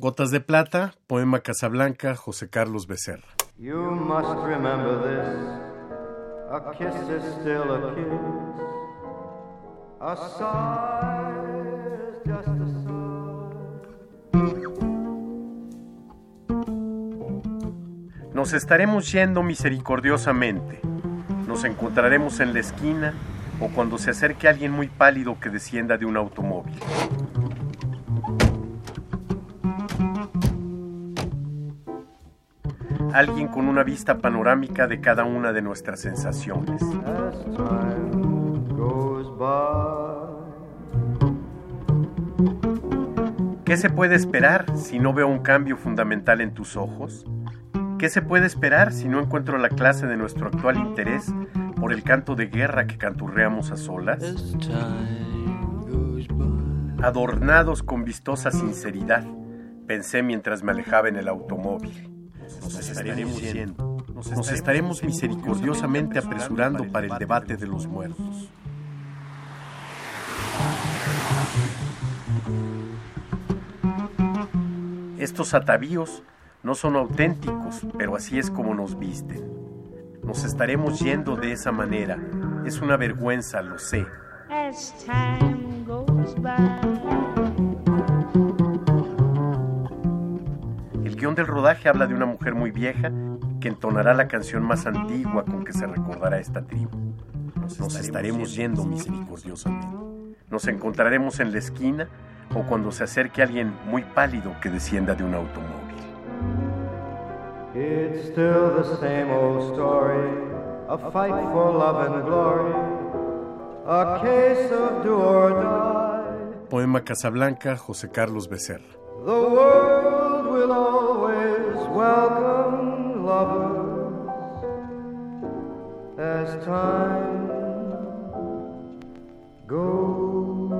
Gotas de Plata, poema Casablanca, José Carlos Becerra. You must remember this. A kiss is still a kiss. A sigh is just a sigh. Nos estaremos yendo misericordiosamente. Nos encontraremos en la esquina o cuando se acerque alguien muy pálido que descienda de un automóvil. Alguien con una vista panorámica de cada una de nuestras sensaciones. ¿Qué se puede esperar si no veo un cambio fundamental en tus ojos? ¿Qué se puede esperar si no encuentro la clase de nuestro actual interés por el canto de guerra que canturreamos a solas? Adornados con vistosa sinceridad, pensé mientras me alejaba en el automóvil. Nos estaremos yendo. Nos estaremos misericordiosamente apresurando para el debate de los muertos. Estos atavíos no son auténticos, pero así es como nos visten. Nos estaremos yendo de esa manera. Es una vergüenza, lo sé. as time goes by. Guion del rodaje habla de una mujer muy vieja que entonará la canción más antigua con que se recordará esta tribu. Nos estaremos yendo misericordiosamente. Nos encontraremos en la esquina o cuando se acerque alguien muy pálido que descienda de un automóvil. It's still the same old story. A fight for love and glory. A case of do or die. Poema Casablanca, José Carlos Becerra. The world will always welcome lovers as time goes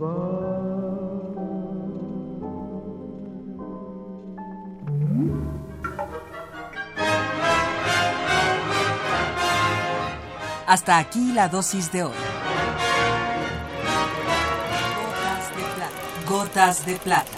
by. Hasta aquí la dosis de hoy. Gotas de plata.